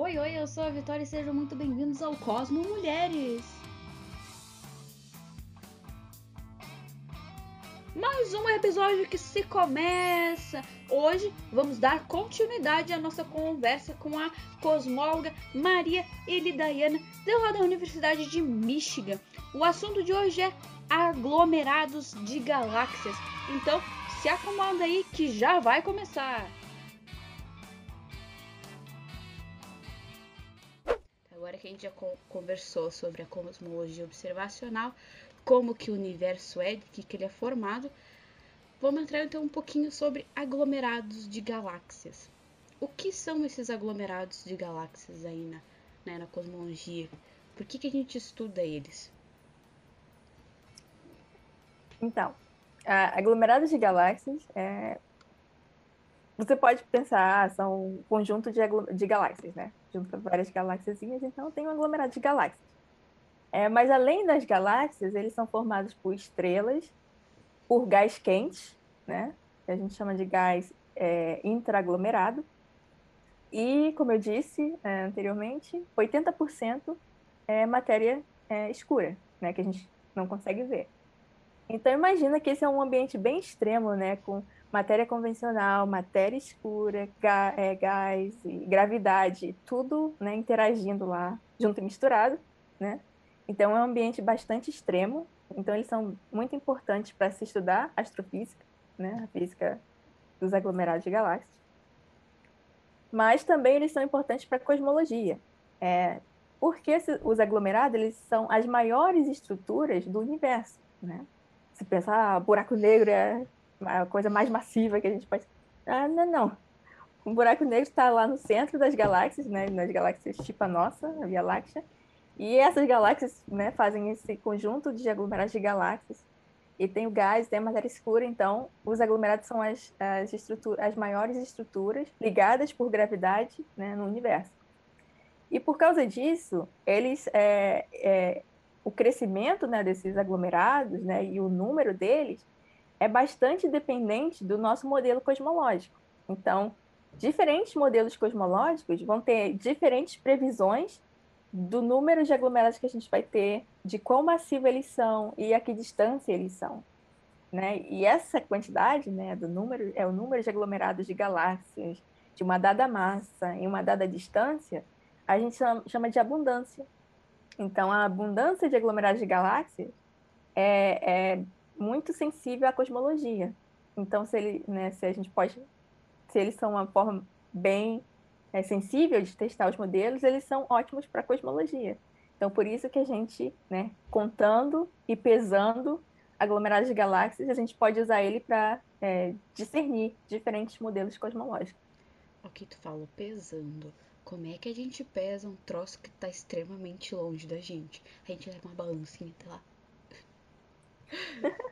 Oi, oi, eu sou a Vitória e sejam muito bem-vindos ao Cosmo Mulheres. Mais um episódio que se começa. Hoje vamos dar continuidade à nossa conversa com a cosmóloga Maria Elidaiana, lá da Universidade de Michigan. O assunto de hoje é aglomerados de galáxias. Então, se acomoda aí que já vai começar. Agora que a gente já conversou sobre a cosmologia observacional, como que o universo é, de que, que ele é formado, vamos entrar então um pouquinho sobre aglomerados de galáxias. O que são esses aglomerados de galáxias aí na, né, na cosmologia? Por que, que a gente estuda eles? Então, aglomerados de galáxias é... Você pode pensar, ah, são um conjunto de, de galáxias, né? Junto várias galáxias, então tem um aglomerado de galáxias. É, mas além das galáxias, eles são formados por estrelas, por gás quente, né? Que a gente chama de gás é, intraaglomerado. E, como eu disse é, anteriormente, 80% é matéria é, escura, né? Que a gente não consegue ver. Então imagina que esse é um ambiente bem extremo, né, com matéria convencional, matéria escura, é, gás gravidade, tudo, né, interagindo lá, junto e misturado, né? Então é um ambiente bastante extremo. Então eles são muito importantes para se estudar astrofísica, né, a física dos aglomerados de galáxias. Mas também eles são importantes para a cosmologia. É, porque os aglomerados eles são as maiores estruturas do universo, né? se pensar, ah, buraco negro é a coisa mais massiva que a gente pode. Ah, não, não. O buraco negro está lá no centro das galáxias, né? Nas galáxias tipo a nossa, a Via Láctea. E essas galáxias né, fazem esse conjunto de aglomerados de galáxias. E tem o gás, tem a matéria escura, então os aglomerados são as, as, as maiores estruturas ligadas por gravidade né, no universo. E por causa disso, eles é, é, o crescimento né, desses aglomerados né, e o número deles é bastante dependente do nosso modelo cosmológico. Então, diferentes modelos cosmológicos vão ter diferentes previsões do número de aglomerados que a gente vai ter, de quão massivo eles são e a que distância eles são. Né? E essa quantidade né, do número é o número de aglomerados de galáxias de uma dada massa em uma dada distância, a gente chama de abundância. Então, a abundância de aglomerados de galáxias é, é muito sensível à cosmologia. Então, se, ele, né, se a gente pode, se eles são uma forma bem é, sensível de testar os modelos, eles são ótimos para cosmologia. Então, por isso que a gente, né, contando e pesando aglomerados de galáxias, a gente pode usar ele para é, discernir diferentes modelos cosmológicos. O que tu falou pesando como é que a gente pesa um troço que tá extremamente longe da gente? A gente leva uma balancinha até lá.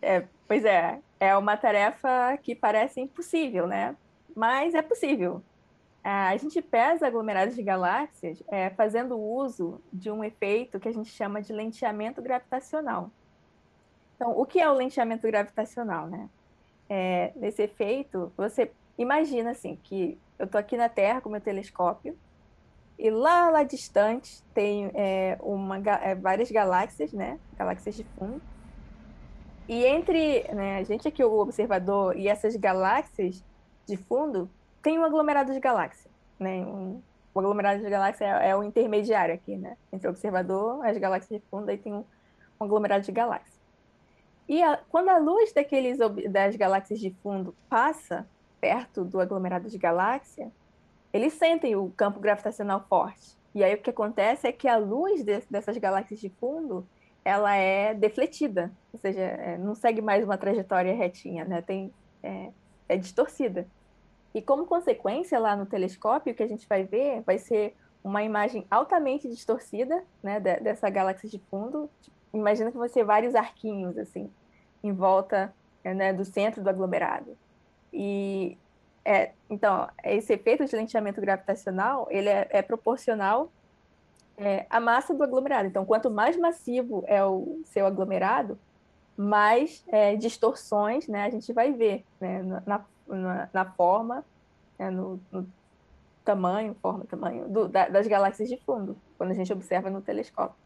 É, pois é, é uma tarefa que parece impossível, né? Mas é possível. É, a gente pesa aglomerados de galáxias é, fazendo uso de um efeito que a gente chama de lenteamento gravitacional. Então, o que é o lenteamento gravitacional, né? É, nesse efeito, você imagina assim que eu estou aqui na Terra com meu telescópio e lá, lá distante tem é, uma, é, várias galáxias, né? Galáxias de fundo. E entre né, a gente aqui, o observador, e essas galáxias de fundo, tem um aglomerado de galáxias. Né? Um, o aglomerado de galáxias é, é, o intermediário aqui, né? Entre o observador as galáxias de fundo, aí tem um, um aglomerado de galáxias. E a, quando a luz daqueles, das galáxias de fundo passa perto do aglomerado de galáxia, eles sentem o campo gravitacional forte. E aí o que acontece é que a luz de, dessas galáxias de fundo ela é defletida, ou seja, é, não segue mais uma trajetória retinha, né? Tem, é, é distorcida. E como consequência, lá no telescópio, o que a gente vai ver vai ser uma imagem altamente distorcida né, dessa galáxia de fundo. Imagina que você vários arquinhos assim em volta né, do centro do aglomerado. E é, então, esse efeito de lenteamento gravitacional, ele é, é proporcional é, à massa do aglomerado. Então, quanto mais massivo é o seu aglomerado, mais é, distorções né, a gente vai ver né, na, na, na forma, né, no, no, tamanho, forma, tamanho do, da, das galáxias de fundo, quando a gente observa no telescópio.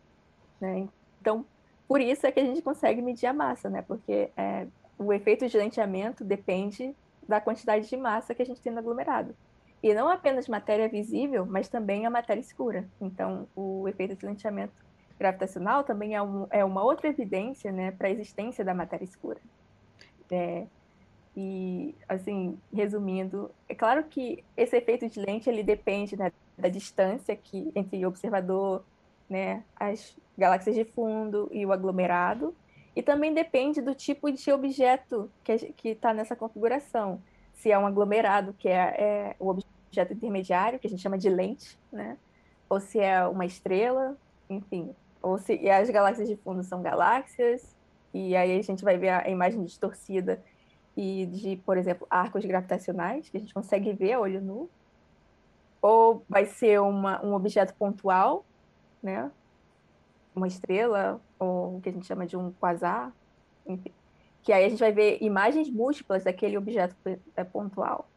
Né? Então, por isso é que a gente consegue medir a massa, né? Porque é, o efeito de lenteamento depende da quantidade de massa que a gente tem no aglomerado. E não apenas matéria visível, mas também a matéria escura. Então, o efeito de lenteamento gravitacional também é, um, é uma outra evidência né, para a existência da matéria escura. É, e, assim, resumindo, é claro que esse efeito de lente ele depende né, da distância que, entre o observador, né, as galáxias de fundo e o aglomerado, e também depende do tipo de objeto que está nessa configuração. Se é um aglomerado, que é, é, o objeto intermediário, que a gente chama de lente, né? ou se é uma estrela, enfim. Ou se e as galáxias de fundo são galáxias, e aí a gente vai ver a imagem distorcida e de, por exemplo, arcos gravitacionais, que a gente consegue ver a olho nu. Ou vai ser uma, um objeto pontual, né? Uma estrela, ou o que a gente chama de um quasar, enfim. Que aí a gente vai ver imagens múltiplas daquele objeto é, pontual.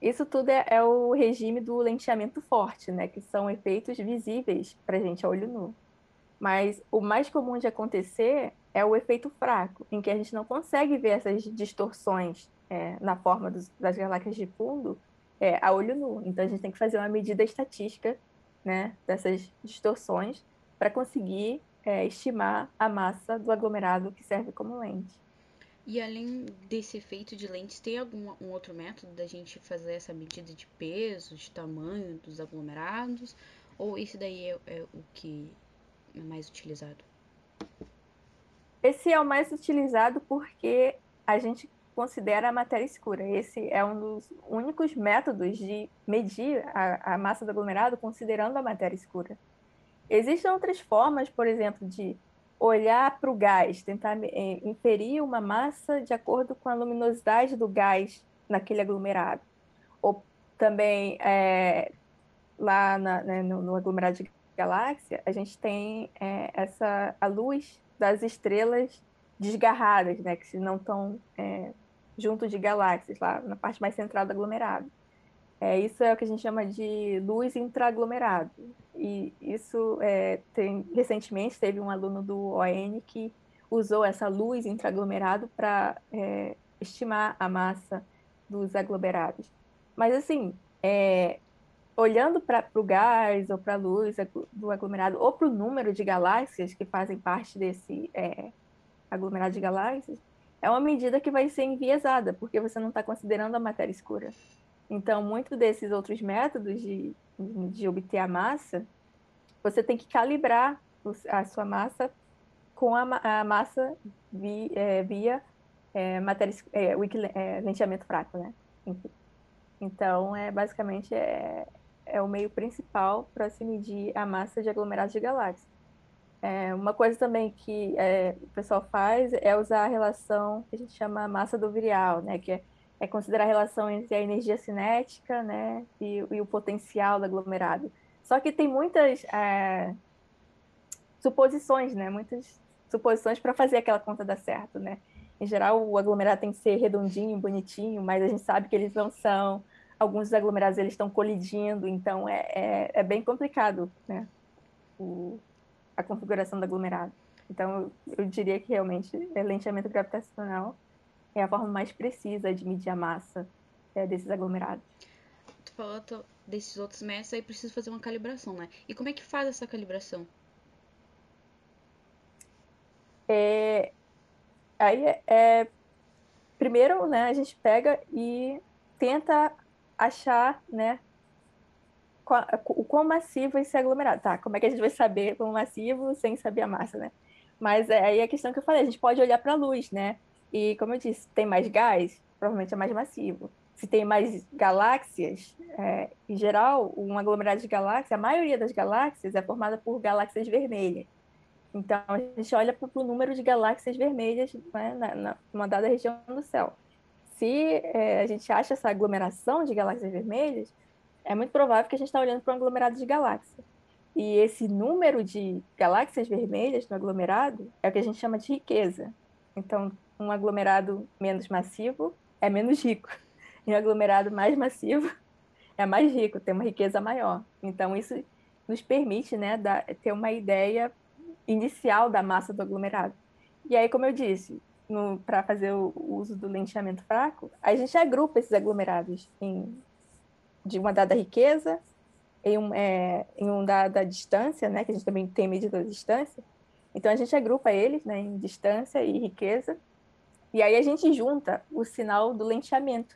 Isso tudo é, é o regime do lenteamento forte, né? Que são efeitos visíveis para a gente a olho nu. Mas o mais comum de acontecer é o efeito fraco, em que a gente não consegue ver essas distorções é, na forma dos, das galáxias de fundo é, a olho nu. Então a gente tem que fazer uma medida estatística né, dessas distorções para conseguir é, estimar a massa do aglomerado que serve como lente. E além desse efeito de lentes, tem algum um outro método da gente fazer essa medida de peso, de tamanho dos aglomerados? Ou esse daí é, é o que é mais utilizado? Esse é o mais utilizado porque a gente considera a matéria escura. Esse é um dos únicos métodos de medir a, a massa do aglomerado considerando a matéria escura. Existem outras formas, por exemplo, de olhar para o gás, tentar é, inferir uma massa de acordo com a luminosidade do gás naquele aglomerado. Ou também, é, lá na, né, no, no, aglomerado de galáxia, a gente tem é, essa, a luz das estrelas desgarradas, né, que não estão junto de galáxias, lá na parte mais central do aglomerado. É, isso é o que a gente chama de luz intraaglomerado. E isso é, tem, recentemente teve um aluno do ON que usou essa luz intraaglomerado para é, estimar a massa dos aglomerados. Mas assim, é, olhando para o gás ou para a luz do aglomerado ou para o número de galáxias que fazem parte desse é, aglomerado de galáxias, é uma medida que vai ser enviesada, porque você não está considerando a matéria escura. Então, muito desses outros métodos de, de obter a massa, você tem que calibrar a sua massa com a, a massa vi, é, via é, matéria, é, é, lenteamento fraco, né? Enfim. Então, é basicamente é, é o meio principal para se medir a massa de aglomerados de galáxias. É, uma coisa também que é, o pessoal faz é usar a relação que a gente chama massa do virial, né? Que é, é considerar a relação entre a energia cinética, né? E, e o potencial do aglomerado. Só que tem muitas é, suposições, né? Muitas suposições para fazer aquela conta dar certo, né? Em geral, o aglomerado tem que ser redondinho, bonitinho, mas a gente sabe que eles não são alguns aglomerados eles estão colidindo, então é, é, é bem complicado né, o, a configuração do aglomerado. Então, eu, diria que realmente é lenteamento gravitacional é a forma mais precisa de medir a massa é, desses aglomerados. Tu falou desses outros métodos, aí precisa fazer uma calibração, né? E como é que faz essa calibração? É, aí é, é primeiro, né, a gente pega e tenta achar, né, o quão massivo esse aglomerado. Tá, como é que a gente vai saber quão massivo sem saber a massa, né? Mas é aí a questão que eu falei, a gente pode olhar para a luz, né? E como eu disse, tem mais gás, provavelmente é mais massivo. Se tem mais galáxias, é, em geral, um aglomerado de galáxias, a maioria das galáxias é formada por galáxias vermelhas. Então, a gente olha para o número de galáxias vermelhas né, na, na, dada região do céu se é, a gente acha essa aglomeração de galáxias vermelhas, é muito provável que a gente está olhando para um aglomerado de galáxias. E esse número de galáxias vermelhas no aglomerado é o que a gente chama de riqueza. Então, um aglomerado menos massivo é menos rico. E um aglomerado mais massivo é mais rico, tem uma riqueza maior. Então, isso nos permite né, dar, ter uma ideia inicial da massa do aglomerado. E aí, como eu disse, para fazer o, o, uso do lentiamento fraco, a gente agrupa esses aglomerados em, de uma dada riqueza, em um, é, em um dada distância, né, que a gente também tem medida de distância. Então, a gente agrupa eles né, em distância e riqueza, e aí a gente junta o sinal do lentiamento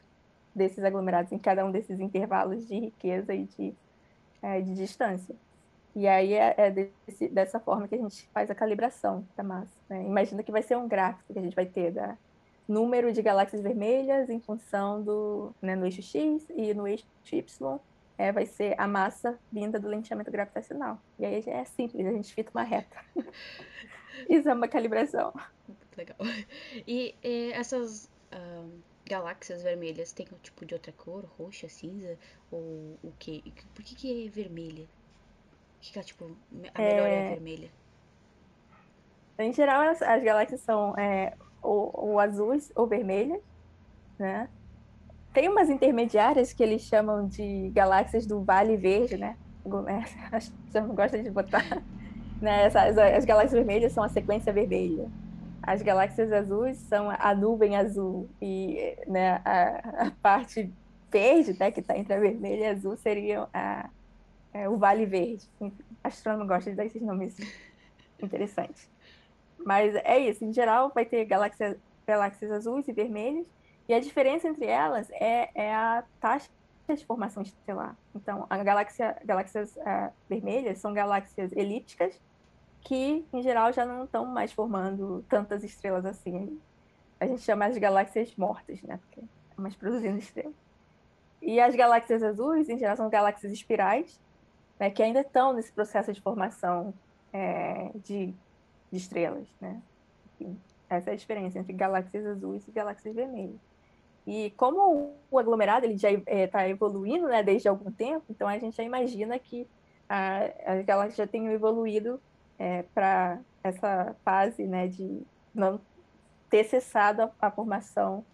desses aglomerados em cada um desses intervalos de riqueza e de, é, de distância. E aí é, é desse, dessa forma que a gente faz a calibração da massa. Né? Imagina que vai ser um gráfico que a gente vai ter da número de galáxias vermelhas em função do né, no eixo X e no eixo Y é, vai ser a massa vinda do lenteamento gravitacional. E aí é simples, a gente fita uma reta. Isso é uma calibração. Legal. E, e essas uh, galáxias vermelhas têm um tipo de outra cor, roxa, cinza? Ou o quê? Por que, que é vermelha? que, que é, tipo, a melhor é, é a vermelha? Em geral, as, as galáxias são é, ou, ou azuis ou vermelhas, né? Tem umas intermediárias que eles chamam de galáxias do Vale Verde, né? Acho que não gosta de botar. Né? As, as galáxias vermelhas são a sequência vermelha. As galáxias azuis são a nuvem azul. E né, a, a parte verde, né, que está entre a vermelha e a azul, seria a, é, o Vale Verde. Astrônomo gosta de dar esses nomes interessantes. Mas é isso, em geral vai ter galáxias, galáxias azuis e vermelhas, e a diferença entre elas é, é a taxa de formação estelar. Então, a galáxia, galáxias uh, vermelhas são galáxias elípticas, que em geral já não estão mais formando tantas estrelas assim. A gente chama de galáxias mortas, né? Porque é mais produzindo estrelas. E as galáxias azuis, em geral, são galáxias espirais, né, que ainda estão nesse processo de formação é, de, de, estrelas. Né? Enfim, essa é a diferença entre galáxias azuis e galáxias vermelhas. E como o aglomerado ele já está é, evoluindo né, desde algum tempo, então a gente já imagina que a, as galáxias já tenham evoluído é, para essa fase né, de não ter cessado a, a formação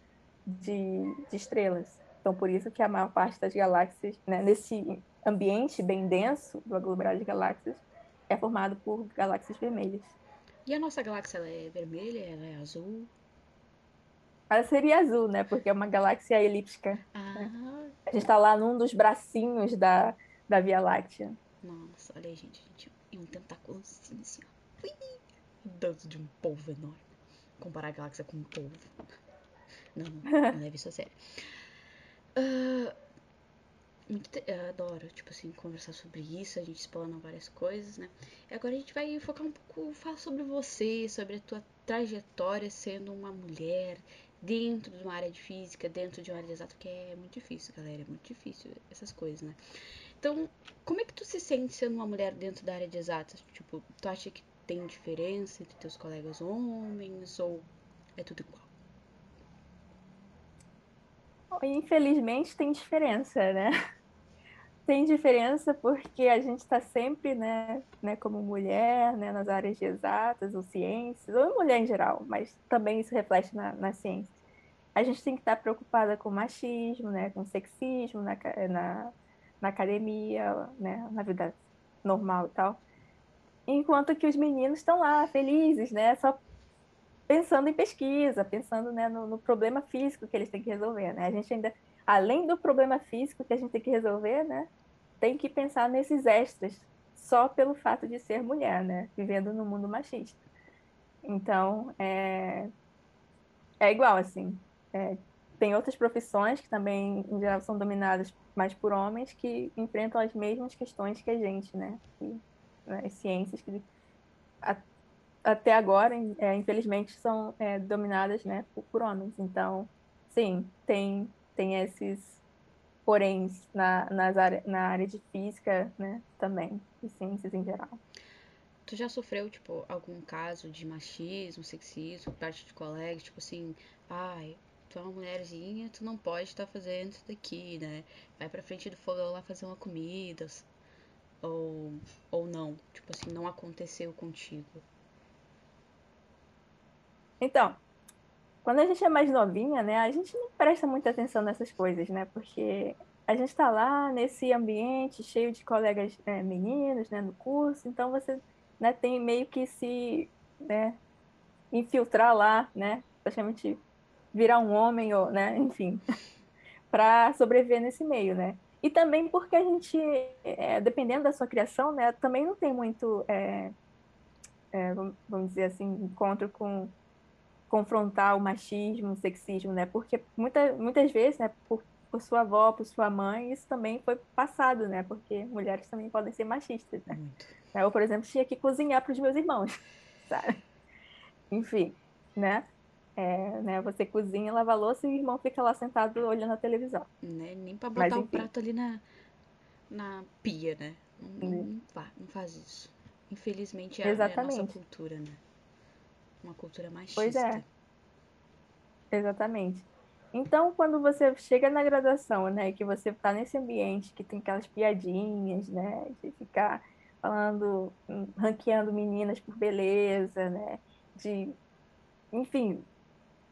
de, de, estrelas. Então, por isso que a maior parte das galáxias, né, nesse ambiente bem denso do aglomerado de galáxias é formado por galáxias vermelhas. E a nossa galáxia é vermelha? Ela é azul? Ela seria azul, né? Porque é uma galáxia elíptica. Ah. Né? A gente está lá num dos bracinhos da, da Via Láctea. Nossa, olha aí, gente. gente e um tentáculo assim, assim ó. Dentro de um polvo enorme. Comparar a galáxia com um polvo. Não, não, não leve isso a sério. Uh, eu adoro, tipo assim, conversar sobre isso, a gente explana várias coisas, né? E agora a gente vai focar um pouco, falar sobre você, sobre a tua trajetória sendo uma mulher dentro de uma área de física, dentro de uma área de exato, que é muito difícil, galera, é muito difícil essas coisas, né? Então, como é que tu se sente sendo uma mulher dentro da área de exatas? Tipo, tu acha que tem diferença entre teus colegas homens ou é tudo igual? Infelizmente tem diferença, né? Tem diferença porque a gente está sempre, né, né, como mulher, né, nas áreas de exatas ou ciências, ou mulher em geral, mas também isso reflete na, na ciência. A gente tem que estar preocupada com machismo, né, com sexismo na, na, na academia, né, na vida normal e tal. Enquanto que os meninos estão lá, felizes, né, só pensando em pesquisa, pensando né, no, no, problema físico que eles têm que resolver. Né? A gente ainda, além do problema físico que a gente tem que resolver, né, tem que pensar nesses extras só pelo fato de ser mulher, né, vivendo no mundo machista. Então, é, é igual, assim. É, tem outras profissões que também, em geral, são dominadas mais por homens que enfrentam as mesmas questões que a gente, né? E, né, as ciências que até agora, é, infelizmente, são é, dominadas né, por, por, homens. Então, sim, tem, tem esses porém na, nas área, na área de física né, também, e ciências em geral. Tu já sofreu, tipo, algum caso de machismo, sexismo, parte de colegas, tipo assim, ai, tu é uma mulherzinha, tu não pode estar tá fazendo isso daqui, né? Vai pra frente do fogão lá fazer uma comida. Ou, ou não, tipo assim, não aconteceu contigo. Então, quando a gente é mais novinha, né, a gente não presta muita atenção nessas coisas, né? Porque a gente está lá nesse ambiente cheio de colegas é, meninos, né, no curso, então você né, tem meio que se né, infiltrar lá, né, praticamente virar um homem ou, né, enfim, para sobreviver nesse meio, né. E também porque a gente, é, dependendo da sua criação, né, também não tem muito, é, é, vamos dizer assim, encontro com confrontar o machismo, o sexismo, né? Porque muita, muitas vezes, né, por, por sua avó, por sua mãe, isso também foi passado, né? Porque mulheres também podem ser machistas, né? Muito. Eu, por exemplo, tinha que cozinhar para os meus irmãos, sabe? Enfim, né? É, né? Você cozinha, lava a louça e o irmão fica lá sentado olhando a televisão. Né? Nem para botar o um prato ali na, na pia, né? Não, não, não faz isso. Infelizmente é, é a nossa cultura, né? Uma cultura machista. Pois é. Exatamente. Então, quando você chega na graduação, né, que você está nesse ambiente que tem aquelas piadinhas, né, de ficar falando, hum, ranqueando meninas por beleza, né, de, enfim,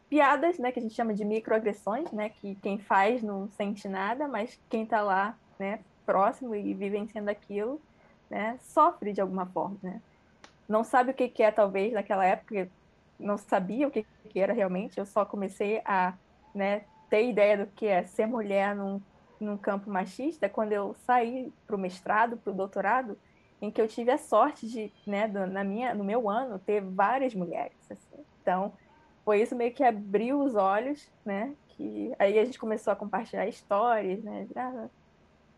piadas, né, que a gente chama de microagressões, né, que quem faz não sente nada, mas quem está lá, né, próximo e vivenciando aquilo, né, sofre de alguma forma, né. Não sabe o que, que é, talvez, naquela época, não sabia o que, que era realmente, eu só comecei a né, ter ideia do que é ser mulher num, num campo machista quando eu saí para o mestrado, para o doutorado, em que eu tive a sorte de, né, na minha, no meu ano, ter várias mulheres. Assim. Então, foi isso meio que abriu os olhos, né? Que aí a gente começou a compartilhar histórias, né? Ah,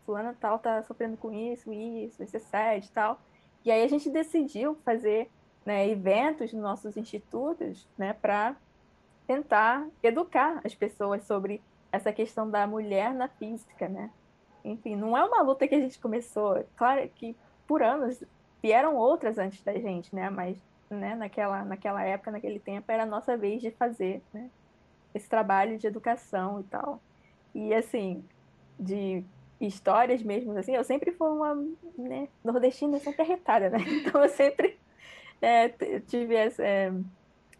fulana tal tá sofrendo com isso, isso, esse é e tal. E aí a gente decidiu fazer né, eventos nos nossos institutos, né, para tentar educar as pessoas sobre essa questão da mulher na física, né? Enfim, não é uma luta que a gente começou, claro que por anos vieram outras antes da gente, né? Mas né, naquela, naquela época, naquele tempo, era a nossa vez de fazer né, esse trabalho de educação e tal. E assim, de histórias mesmo, assim, eu sempre fui uma né, nordestina sempre arretada, né? Então eu sempre é, tive essa, é,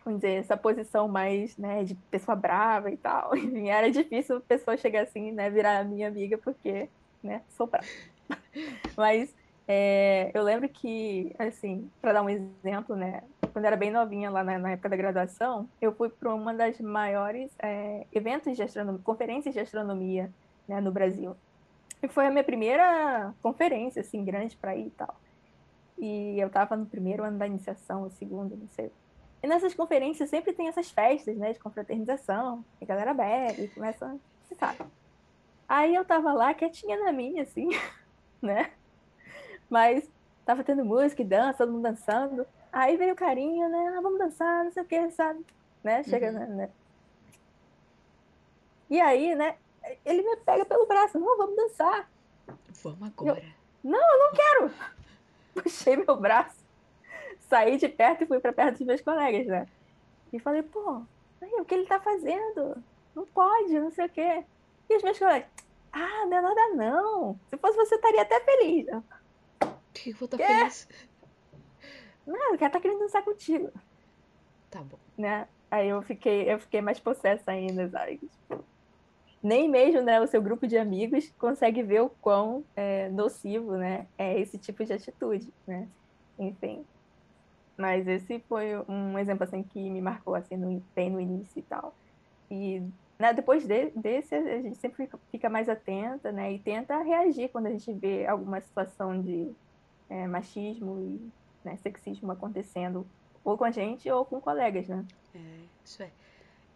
vamos dizer, essa posição mais, né, de pessoa brava e tal. Enfim, era difícil a pessoa chegar assim, né, virar minha amiga, porque, né, sou brava. Mas é, eu lembro que, assim, para dar um exemplo, né, quando eu era bem novinha lá na, na época da graduação, eu fui para uma das maiores é, eventos de astronomia, conferências de astronomia, né, no Brasil. E foi a minha primeira conferência, assim, grande para ir e tal. E eu estava no primeiro ano da iniciação, o segundo, não sei e nessas conferências sempre tem essas festas, né, de confraternização, a galera bebe, começa, você sabe. Aí eu tava lá quietinha na minha, assim, né? Mas tava tendo música e dança, todo mundo dançando. Aí veio o carinho, né? Ah, vamos dançar, não sei o que, sabe? Né? Chega, uhum. né? E aí, né? Ele me pega pelo braço, não, vamos dançar. Vamos agora. Eu, não, eu não quero. Puxei meu braço saí de perto e fui para perto dos meus colegas, né? E falei, pô, aí, o que ele tá fazendo? Não pode, não sei o quê. E os meus colegas, ah, não é nada não. Se fosse você, estaria até feliz. Que vou estar feliz. Não, o cara tá querendo dançar contigo. Tá bom. Né? Aí eu fiquei, eu fiquei mais possessa ainda, sabe? Tipo, nem mesmo né, o seu grupo de amigos consegue ver o quão é, nocivo né, é esse tipo de atitude, né? Enfim. Mas esse foi um exemplo assim que me marcou assim no, bem no início e tal. E né, depois de, desse a gente sempre fica mais atenta, né? E tenta reagir quando a gente vê alguma situação de é, machismo e né, sexismo acontecendo ou com a gente ou com colegas, né? É, isso é.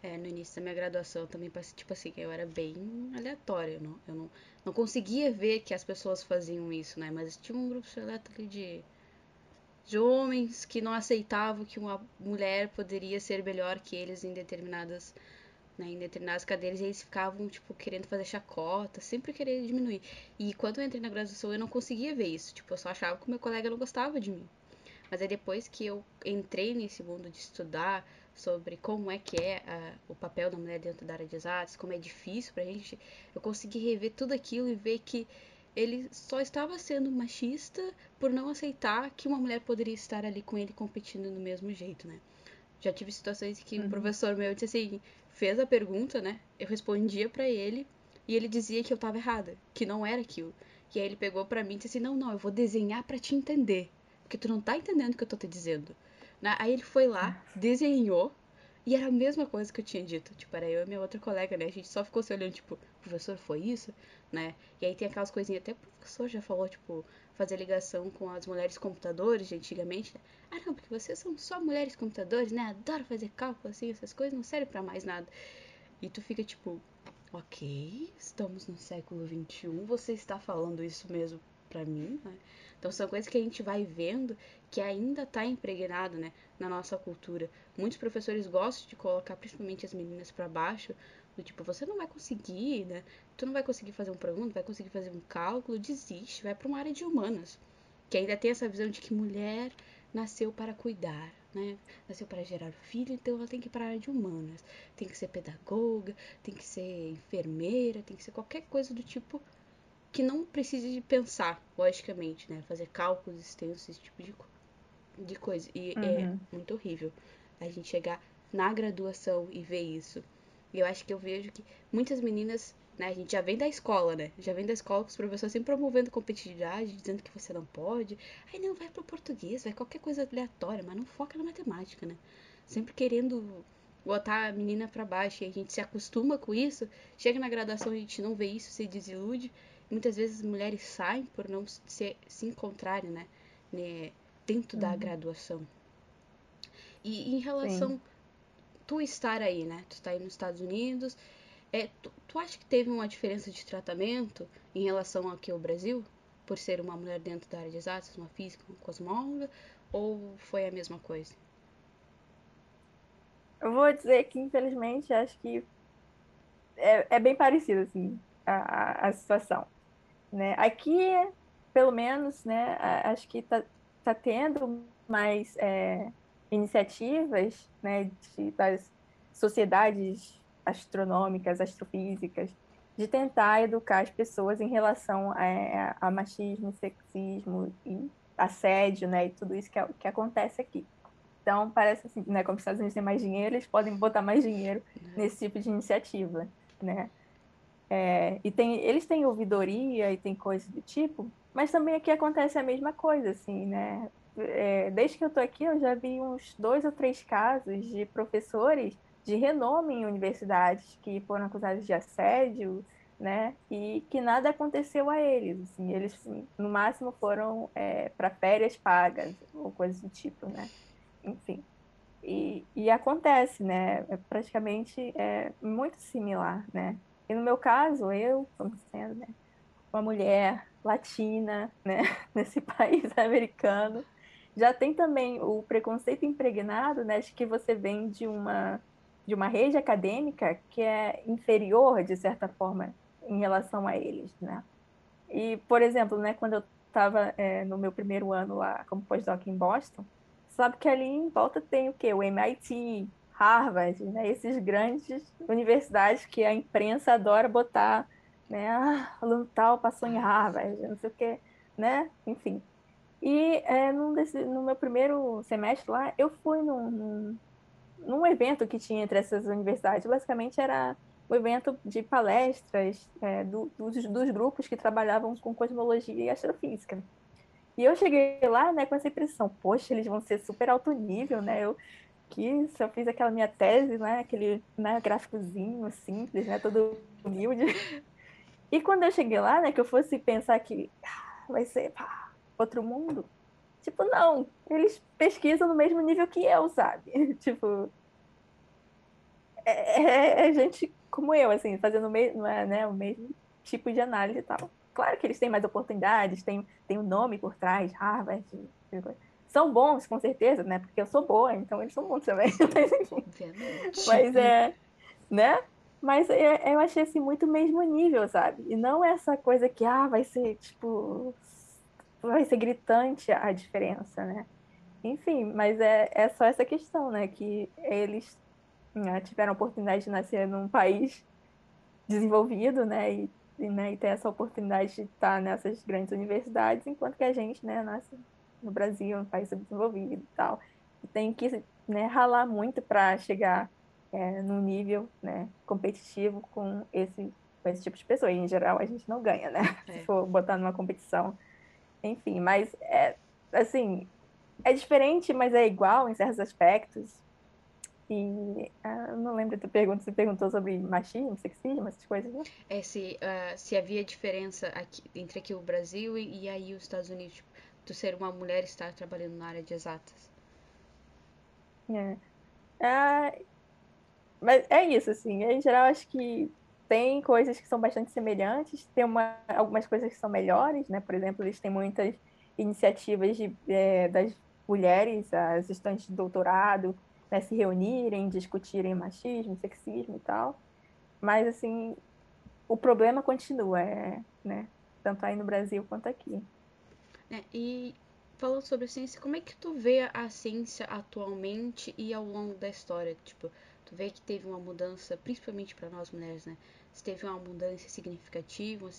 É, no início da minha graduação também passei, tipo assim, eu era bem aleatória, não, eu não, não conseguia ver que as pessoas faziam isso, né? Mas tinha um grupo seleto ali de de homens que não aceitavam que uma mulher poderia ser melhor que eles em determinadas né, em determinadas cadeiras e eles ficavam tipo querendo fazer chacota, sempre querendo diminuir. E quando eu entrei na graduação eu não conseguia ver isso, tipo, eu só achava que o meu colega não gostava de mim. Mas aí depois que eu entrei nesse mundo de estudar sobre como é que é a, o papel da mulher dentro da área de exatas, como é difícil pra gente, eu consegui rever tudo aquilo e ver que ele só estava sendo machista por não aceitar que uma mulher poderia estar ali com ele competindo do mesmo jeito, né? Já tive situações que uhum. um professor meu disse assim, fez a pergunta, né? Eu respondia para ele, e ele dizia que eu tava errada, que não era aquilo. E aí ele pegou pra mim e disse assim: Não, não, eu vou desenhar para te entender. Porque tu não tá entendendo o que eu tô te dizendo. Né? Aí ele foi lá, desenhou, e era a mesma coisa que eu tinha dito. Tipo, era eu e minha outra colega, né? A gente só ficou se olhando, tipo, professor, foi isso? Né? E aí tem aquelas coisinhas, até o professor já falou, tipo, fazer ligação com as mulheres computadores de antigamente. Né? Ah, não, porque vocês são só mulheres computadores, né? Adoro fazer cálculo, assim, essas coisas não servem para mais nada. E tu fica tipo, ok, estamos no século XXI, você está falando isso mesmo para mim, né? Então são coisas que a gente vai vendo que ainda está impregnado, né, na nossa cultura. Muitos professores gostam de colocar principalmente as meninas para baixo, do tipo, você não vai conseguir, né? Tu não vai conseguir fazer um programa, não vai conseguir fazer um cálculo, desiste, vai para uma área de humanas. Que ainda tem essa visão de que mulher nasceu para cuidar, né? Nasceu para gerar filho, então ela tem que ir para a área de humanas. Tem que ser pedagoga, tem que ser enfermeira, tem que ser qualquer coisa do tipo que não precise de pensar, logicamente, né? Fazer cálculos extensos, esse tipo de, de coisa. E é uhum. é muito horrível a gente chegar na graduação e ver isso. E eu acho que eu vejo que muitas meninas, né, a gente já vem da escola, né? Já vem da escola com os professores sempre promovendo competitividade, dizendo que você não pode. Aí não, vai pro português, vai qualquer coisa aleatória, mas não foca na matemática, né? Sempre querendo botar a menina para baixo e a gente se acostuma com isso. Chega na graduação a gente não vê isso, se desilude Muitas vezes as mulheres saem por não se, se encontrarem, né? né dentro uhum. da graduação. E em relação Sim. tu estar aí, né? Tu está aí nos Estados Unidos, é, tu, tu acha que teve uma diferença de tratamento em relação aqui ao Brasil? Por ser uma mulher dentro da área de exatas, uma física, uma cosmóloga? Ou foi a mesma coisa? Eu vou dizer que, infelizmente, acho que é, é bem parecido, assim, a, a situação. Né? Aqui, pelo menos, né, acho que está tá tendo mais é, iniciativas né, de, das sociedades astronômicas, astrofísicas, de tentar educar as pessoas em relação a, a machismo, sexismo e assédio, né, e tudo isso que, é, que acontece aqui. Então, parece assim, né, como os Estados Unidos têm mais dinheiro, eles podem botar mais dinheiro uhum. nesse tipo de iniciativa, né? É, e tem, eles têm ouvidoria e tem coisas do tipo, mas também aqui acontece a mesma coisa, assim, né? É, desde que eu tô aqui, eu já vi uns dois ou três casos de professores de renome em universidades que foram acusados de assédio, né? E que nada aconteceu a eles, assim, eles no máximo foram é, para férias pagas ou coisas do tipo, né? Enfim. E, e acontece, né? É praticamente é muito similar, né? E no meu caso, eu, como sendo né, uma mulher latina, né, nesse país americano, já tem também o preconceito impregnado, né, de que você vem de uma de uma rede acadêmica que é inferior de certa forma em relação a eles, né? E por exemplo, né, quando eu estava é, no meu primeiro ano lá como pós-doc em Boston, sabe que ali em volta tem o que o MIT, Harvard, né? Esses grandes universidades que a imprensa adora botar, né? Ah, aluno tal passou em Harvard, não sei o quê, né? Enfim. E é, desse, no meu primeiro semestre lá, eu fui num, num, num evento que tinha entre essas universidades. Basicamente era um evento de palestras é, do, dos, dos grupos que trabalhavam com cosmologia e astrofísica. E eu cheguei lá, né, com essa impressão, poxa, eles vão ser super alto nível, né? Eu eu fiz aquela minha tese, né, aquele né, gráficozinho simples, né, todo humilde. E quando eu cheguei lá, né, que eu fosse pensar que ah, vai ser pá, outro mundo, tipo, não, eles pesquisam no mesmo nível que eu, sabe? tipo, é, é, é, gente como eu, assim, fazendo o mesmo, né, o mesmo tipo de análise e tal. Claro que eles têm mais oportunidades, tem, tem um nome por trás, Harvard, tipo, são bons, com certeza, né? Porque eu sou boa, então eles são bons também. Mas, enfim. Mas é, né? Mas é, eu achei assim muito mesmo nível, sabe? E não essa coisa que, ah, vai ser, tipo, vai ser gritante a diferença, né? Enfim, mas é, é só essa questão, né? Que eles né, tiveram a oportunidade de nascer num país desenvolvido, né? E, e, né, e ter essa oportunidade de estar nessas grandes universidades, enquanto que a gente, né, nasce no Brasil, um país subdesenvolvido e tal. E tem que né, ralar muito para chegar é, num nível né, competitivo com esses com esse tipo de pessoa. E, em geral, a gente não ganha, né? É. Se for botar numa competição. Enfim, mas, é, assim, é diferente, mas é igual em certos aspectos. E ah, não lembro da pergunta, você perguntou sobre machismo, sexismo, essas coisas, né? É, se, uh, se havia diferença aqui, entre aqui o Brasil e, e aí os Estados Unidos, tipo, tu ser uma mulher estar trabalhando na área de exatas. É. Ah, mas é isso, assim, em geral acho que tem coisas que são bastante semelhantes, tem uma, algumas coisas que são melhores, né? Por exemplo, eles têm muitas iniciativas de, é, das mulheres, as estudantes de doutorado, né, se reunirem, discutirem machismo, sexismo e tal. Mas, assim, o problema continua, é, né? Tanto aí no Brasil quanto aqui. É, e falando sobre ciência, como é que tu vê a ciência atualmente e ao longo da história? Tipo, tu vê que teve uma mudança, principalmente para nós mulheres, né? Se teve uma mudança significativa,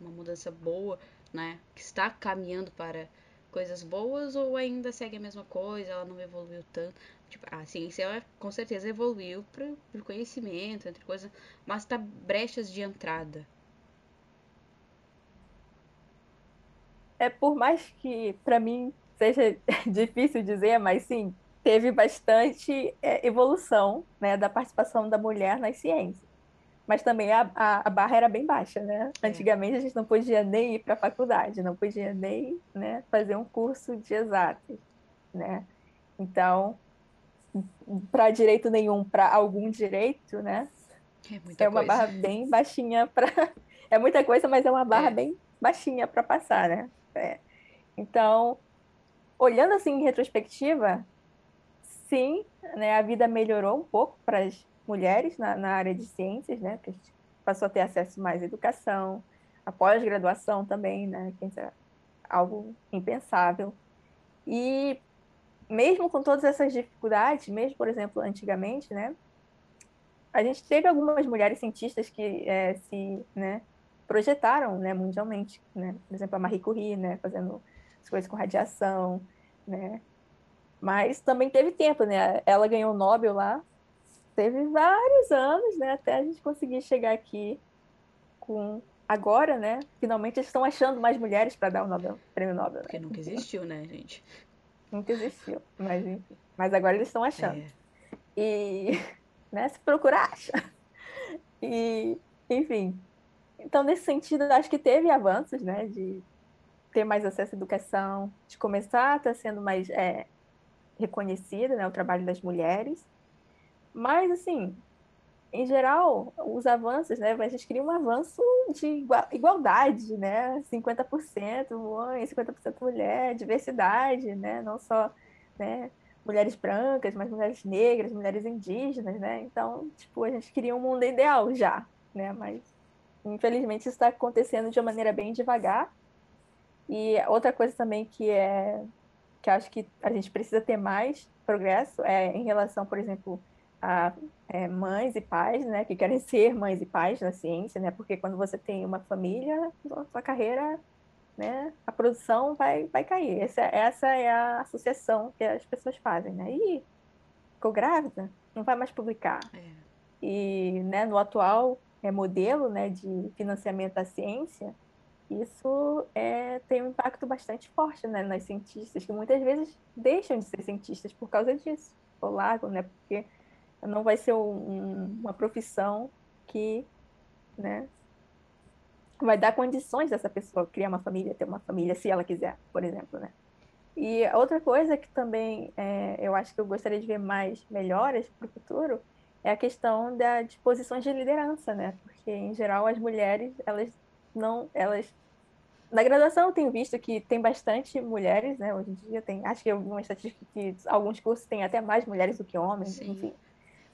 uma mudança boa, né? Que está caminhando para coisas boas ou ainda segue a mesma coisa, ela não evoluiu tanto. Tipo, a ciência ela, com certeza evoluiu para o conhecimento, entre coisas, mas tá brechas de entrada. É por mais que para mim seja difícil dizer, mas sim, teve bastante é, evolução né, da participação da mulher nas ciências mas também a, a, a, barra era bem baixa, né? É. Antigamente a gente não podia nem ir para a faculdade, não podia nem né, fazer um curso de exatas, né? Então, para direito nenhum, para algum direito, né? É, é uma coisa. barra bem baixinha para. é muita coisa, mas é uma barra é. bem baixinha para passar, né? É. Então, olhando assim em retrospectiva, sim, né, a vida melhorou um pouco para as mulheres na, na área de ciências, né? Que a gente passou a ter acesso mais à educação, a pós-graduação também, né? Que é algo impensável. E mesmo com todas essas dificuldades, mesmo, por exemplo, antigamente, né? A gente teve algumas mulheres cientistas que é, se né, projetaram né, mundialmente, né? Por exemplo, a Marie Curie, né? Fazendo as coisas com radiação, né? Mas também teve tempo, né? Ela ganhou o Nobel lá teve vários anos, né, até a gente conseguir chegar aqui com agora, né? Finalmente eles estão achando mais mulheres para dar o Nobel, prêmio Nobel. Porque né? nunca existiu, né, gente? Nunca existiu, mas enfim. Mas agora eles estão achando. É. E, né, se procurar, acha. E, enfim. Então, nesse sentido, acho que teve avanços, né, de ter mais acesso à educação, de começar a estar sendo mais é, reconhecido, né, o trabalho das mulheres. Mas, assim, em geral, os avanços, né? A gente queria um avanço de igualdade, né? 50% mãe, 50% mulher, diversidade, né? Não só né, mulheres brancas, mas mulheres negras, mulheres indígenas, né? Então, tipo, a gente queria um mundo ideal já, né? Mas, infelizmente, isso está acontecendo de uma maneira bem devagar. E outra coisa também que é que acho que a gente precisa ter mais progresso é em relação, por exemplo, a é, mães e pais, né, que querem ser mães e pais na ciência, né, porque quando você tem uma família, a sua carreira, né, a produção vai, vai cair. Essa, essa é a associação que as pessoas fazem, né, e ficou grávida, não vai mais publicar. É. E, né, no atual é, modelo, né, de financiamento da ciência, isso é, tem um impacto bastante forte, né, nas cientistas, que muitas vezes deixam de ser cientistas por causa disso, ou largam, né, porque não vai ser um, uma profissão que, né, vai dar condições dessa pessoa criar uma família, ter uma família, se ela quiser, por exemplo, né. E outra coisa que também é, eu acho que eu gostaria de ver mais melhoras para o futuro é a questão da, de posições de liderança, né? Porque, em geral, as mulheres, elas não, elas na graduação eu tenho visto que tem bastante mulheres, né? Hoje em dia tem, acho que algumas estatísticas que alguns cursos têm até mais mulheres do que homens, Sim. enfim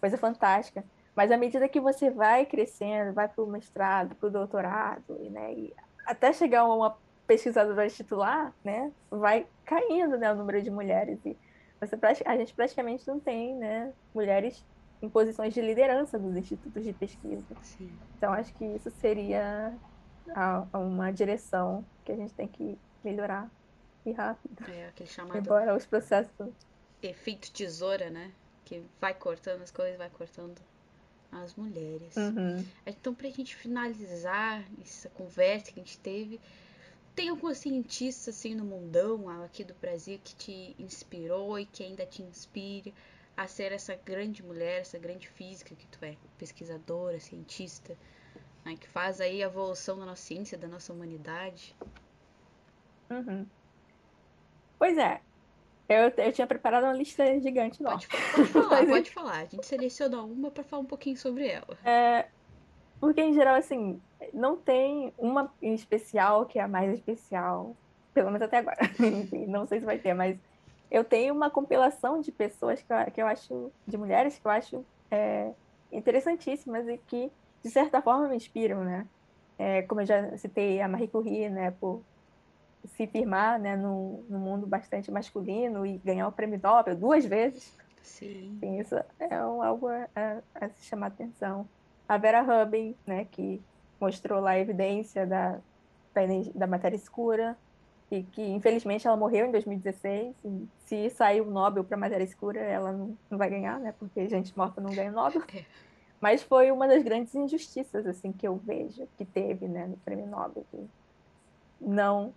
coisa fantástica. Mas à medida que você vai crescendo, vai para o mestrado, para o doutorado, né, e até chegar a uma pesquisadora titular, né, vai caindo né, o número de mulheres. E você, a gente praticamente não tem né, mulheres em posições de liderança dos institutos de pesquisa. Sim. Então, acho que isso seria uma direção que a gente tem que melhorar e rápido. É, aquele chamado... Embora os processos... Efeito tesoura, né? que vai cortando as coisas, vai cortando as mulheres. Uhum. Então, pra gente finalizar essa conversa que a gente teve, tem alguma cientista assim no mundão aqui do Brasil que te inspirou e que ainda te inspire a ser essa grande mulher, essa grande física que tu é, pesquisadora, cientista, né, que faz aí a evolução da nossa ciência, da nossa humanidade? Uhum. Pois é, eu, eu tinha preparado uma lista gigante, não. Pode, pode falar, pode falar. A gente selecionou uma para falar um pouquinho sobre ela. É, porque, em geral, assim, não tem uma em especial que é a mais especial, pelo menos até agora. Não sei se vai ter, mas eu tenho uma compilação de pessoas que eu, que eu acho, de mulheres que eu acho é, interessantíssimas e que, de certa forma, me inspiram, né? É, como eu já citei a Marie Curie, né, por se firmar né, no, no mundo bastante masculino e ganhar o prêmio Nobel duas vezes. Sim. Isso é um, algo a, a, se chamar atenção. A Vera Rubin, né, que mostrou lá a evidência da, da, da matéria escura, e que infelizmente ela morreu em 2016. E se sair o Nobel para matéria escura, ela não, não, vai ganhar, né? Porque gente morta não ganha Nobel. É. Mas foi uma das grandes injustiças assim que eu vejo que teve, né, no Prêmio Nobel. Que não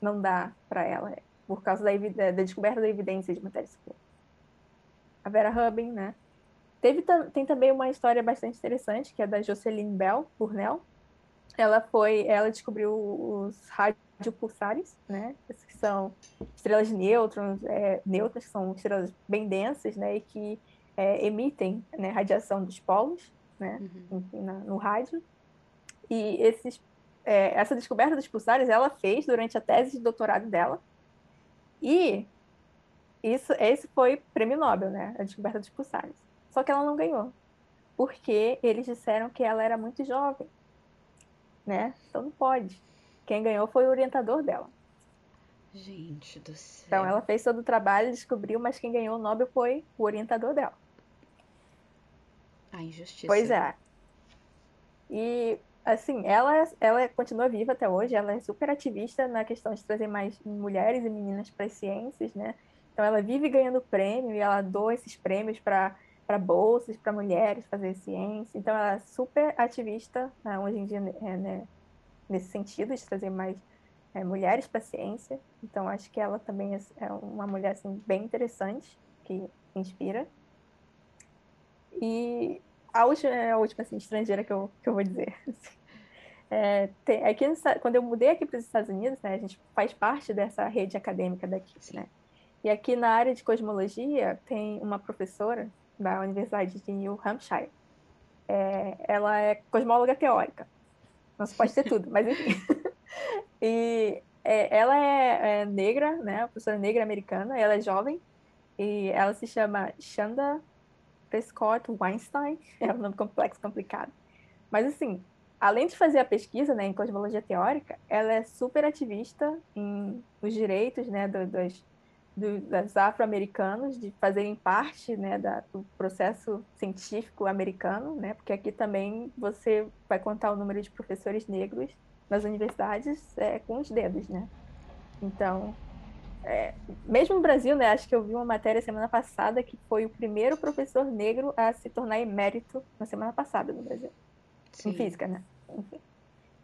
não dá para ela, por causa da, da, descoberta da evidência de matéria escura. A Vera Rubin, né? Teve, tem também uma história bastante interessante, que é da Jocelyn Bell Burnell. Ela foi, ela descobriu os radiopulsares, né? Que são estrelas de nêutrons, é, nêutrons, que são estrelas bem densas, né? E que é, emitem né, radiação dos polos, né? Uhum. Na, no rádio. E esses é, essa descoberta dos pulsares ela fez durante a tese de doutorado dela. E isso, esse foi prêmio Nobel, né? A descoberta dos pulsares. Só que ela não ganhou. Porque eles disseram que ela era muito jovem. Né? Então não pode. Quem ganhou foi o orientador dela. Gente do céu. Então ela fez todo o trabalho, descobriu, mas quem ganhou o Nobel foi o orientador dela. A injustiça. Pois é. E assim, ela, ela continua viva até hoje, ela é super ativista na questão de trazer mais mulheres e meninas para as ciências, né? Então ela vive ganhando prêmio e ela doa esses prêmios para para bolsas para mulheres fazer ciência. Então ela é super ativista né, hoje em dia é, né, nesse sentido de trazer mais é, mulheres para a ciência. Então acho que ela também é, é uma mulher assim, bem interessante que inspira. E a última, a última assim, estrangeira que eu, que eu vou dizer. É, tem, aqui no, quando eu mudei aqui para os Estados Unidos, né, a gente faz parte dessa rede acadêmica daqui, né? E aqui na área de cosmologia tem uma professora da Universidade de New Hampshire. É, ela é cosmóloga teórica. Não se pode ter tudo, mas enfim. e é, ela é, é, negra, né? Professora negra americana. Ela é jovem e ela se chama Shanda Prescott Weinstein. É um nome complexo, complicado. Mas assim, além de fazer a pesquisa né, em cosmologia teórica, ela é super ativista em os direitos né, do, dos, do, das afro-americanos de fazerem parte né, da, do processo científico americano, né, porque aqui também você vai contar o número de professores negros nas universidades é, com os dedos, né? Então, é, mesmo no Brasil, né, acho que eu vi uma matéria semana passada que foi o primeiro professor negro a se tornar emérito na semana passada no Brasil. Sim. em física, né? Enfim.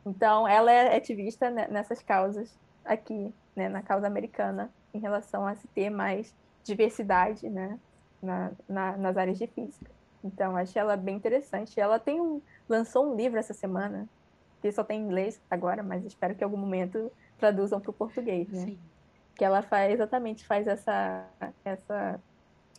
Então, ela é ativista nessas causas aqui, né, na causa americana, em relação a se ter mais diversidade, né, na, na, nas áreas de física. Então, achei ela bem interessante. Ela tem um, lançou um livro essa semana, que só tem em inglês agora, mas espero que em algum momento traduzam para o português, né? Sim. Que ela faz exatamente faz essa essa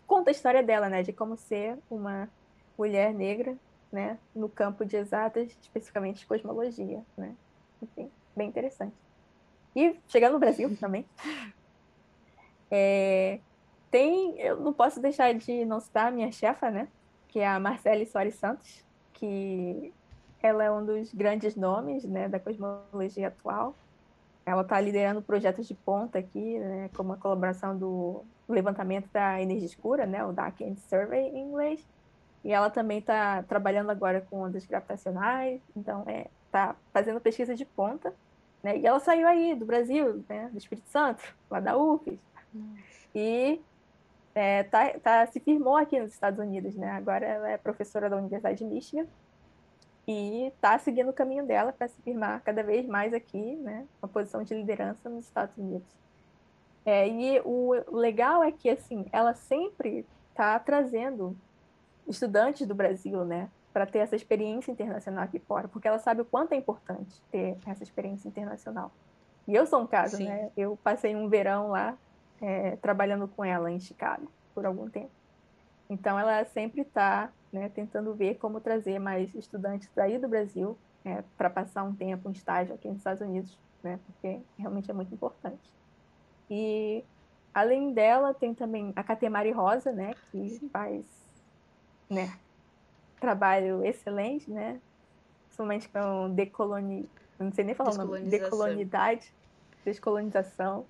conta a história dela, né, de como ser uma mulher negra né, no campo de exatas, especificamente cosmologia, né? Enfim, bem interessante. E chegando no Brasil também, é, tem, eu não posso deixar de não citar a minha chefa, né, que é a Marcele Soares Santos, que ela é um dos grandes nomes, né, da cosmologia atual. Ela está liderando projetos de ponta aqui, né, como a colaboração do levantamento da energia escura, né, o Dark End Survey em inglês, e ela também está trabalhando agora com ondas gravitacionais, então é, tá fazendo pesquisa de ponta. Né? E ela saiu aí do Brasil, né? do Espírito Santo, lá da UFES. E é, tá, tá, se firmou aqui nos Estados Unidos, né? Agora ela é professora da Universidade de Michigan e está seguindo o caminho dela para se firmar cada vez mais aqui, né? Uma posição de liderança nos Estados Unidos. É, e o legal é que, assim, ela sempre está trazendo estudantes do Brasil, né? Para ter essa experiência internacional aqui fora, porque ela sabe o quanto é importante ter essa experiência internacional. E eu sou um caso, Sim. né? Eu passei um verão lá é, trabalhando com ela em Chicago por algum tempo. Então ela sempre está né, tentando ver como trazer mais estudantes daí do Brasil é, para passar um tempo, um estágio aqui nos Estados Unidos, né? Porque realmente é muito importante. E além dela tem também a Catemari Rosa, né? Que Sim. faz, né? Trabalho excelente, né? Principalmente com decoloni... Não sei nem falar o nome. Decolonidade, descolonização,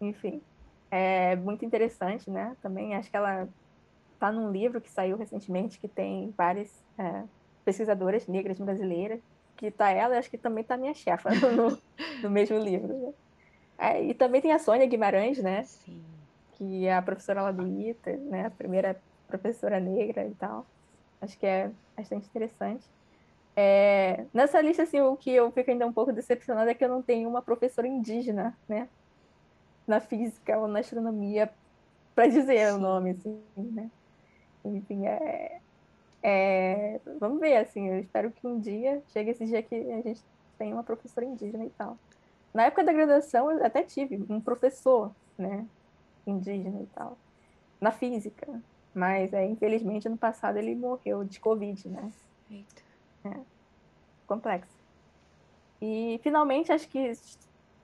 enfim é muito interessante, né? Também acho que ela está num livro que saiu recentemente que tem várias é, pesquisadoras negras brasileiras, que está ela e acho que também está minha chefa no, no mesmo livro. Né? É, e também tem a Sônia Guimarães, né? Sim. Que é a professora lá do ITA, né? A primeira professora negra e tal. Acho que é bastante interessante. É, nessa lista, assim, o que eu fico ainda um pouco decepcionada é que eu não tenho uma professora indígena, né? Na física ou na astronomia para dizer Sim. o nome, assim, né? Enfim, é, é, vamos ver, assim, eu espero que um dia chegue esse dia que a gente tenha uma professora indígena e tal. Na época da graduação, eu até tive um professor, né, indígena e tal, na física, mas, é, infelizmente, ano passado ele morreu de Covid, né? Eita. É, complexo. E, finalmente, acho que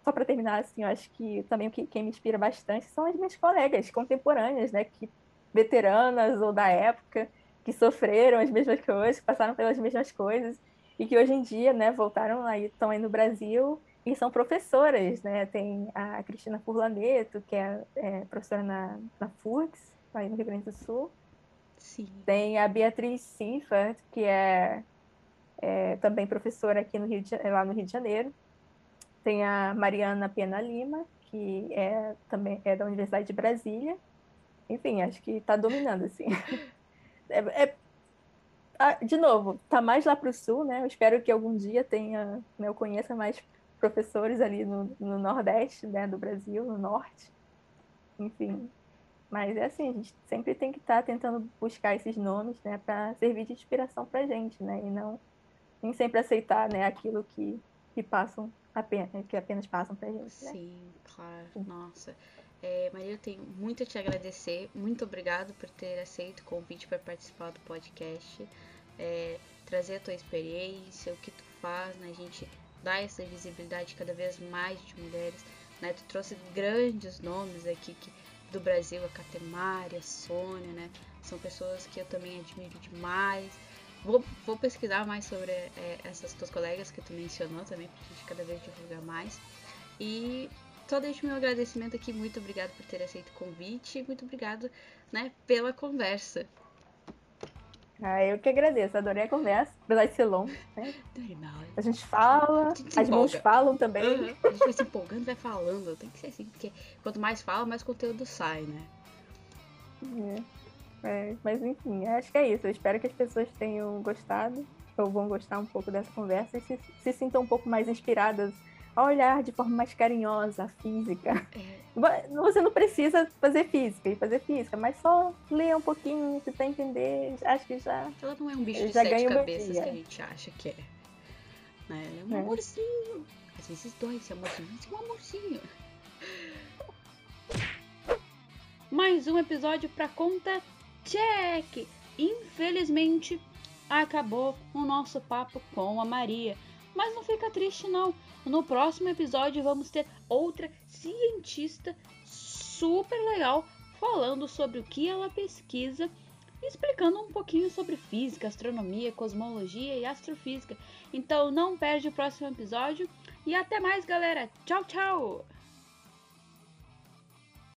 só para terminar, assim, eu acho que também o que, quem me inspira bastante são as minhas colegas contemporâneas, né, que veteranas ou da época, que sofreram as mesmas coisas, que passaram pelas mesmas coisas e que hoje em dia, né, voltaram aí, estão aí no Brasil e são professoras, né? Tem a Cristina Furlaneto, que é, é professora na, na FURGS, aí no Rio Grande do Sul. Sim. Tem a Beatriz Sifa, que é, é, também professora aqui no Rio de, lá no Rio de Janeiro. Tem a Mariana Pena Lima, que é também é da Universidade de Brasília. Enfim, acho que está dominando, assim. É, é, de novo, está mais lá para o sul, né? Eu espero que algum dia tenha, né, eu conheça mais professores ali no, no Nordeste né, do Brasil, no Norte. Enfim, mas é assim, a gente sempre tem que estar tá tentando buscar esses nomes, né, para servir de inspiração para a gente, né, e não nem sempre aceitar, né, aquilo que, que passam apenas, que apenas passam pra gente, né? Sim, claro. Nossa. É, Maria, eu tenho muito a te agradecer. Muito obrigado por ter aceito o convite para participar do podcast. É, trazer a tua experiência, o que tu faz, né? A gente dar essa visibilidade cada vez mais de mulheres. Né? Tu trouxe grandes nomes aqui que, do Brasil, a Catemari, a Sônia, né? São pessoas que eu também admiro demais. Vou, vou pesquisar mais sobre é, essas tuas colegas que tu mencionou também, pra gente cada vez divulgar mais. E só deixo meu agradecimento aqui. Muito obrigado por ter aceito o convite. Muito obrigado né, pela conversa. Ah, eu que agradeço, adorei a conversa, apesar de ser longo. Né? A gente fala, a gente as mãos falam também. Uhum. A gente vai se empolgando, vai falando. Tem que ser assim, porque quanto mais fala, mais conteúdo sai, né? É. É, mas enfim, acho que é isso. Eu espero que as pessoas tenham gostado, ou vão gostar um pouco dessa conversa e se, se sintam um pouco mais inspiradas a olhar de forma mais carinhosa a física. É. Você não precisa fazer física e fazer física, mas só ler um pouquinho, tentar entender, acho que já. Ela não é um bicho de sete cabeças que a gente acha que é. Né? Ela é um é. amorzinho. Às vezes dói esse amorzinho, mas é um amorzinho. Mais um episódio pra conta Check! Infelizmente, acabou o nosso papo com a Maria. Mas não fica triste não. No próximo episódio vamos ter outra cientista super legal falando sobre o que ela pesquisa, explicando um pouquinho sobre física, astronomia, cosmologia e astrofísica. Então não perde o próximo episódio e até mais, galera. Tchau, tchau.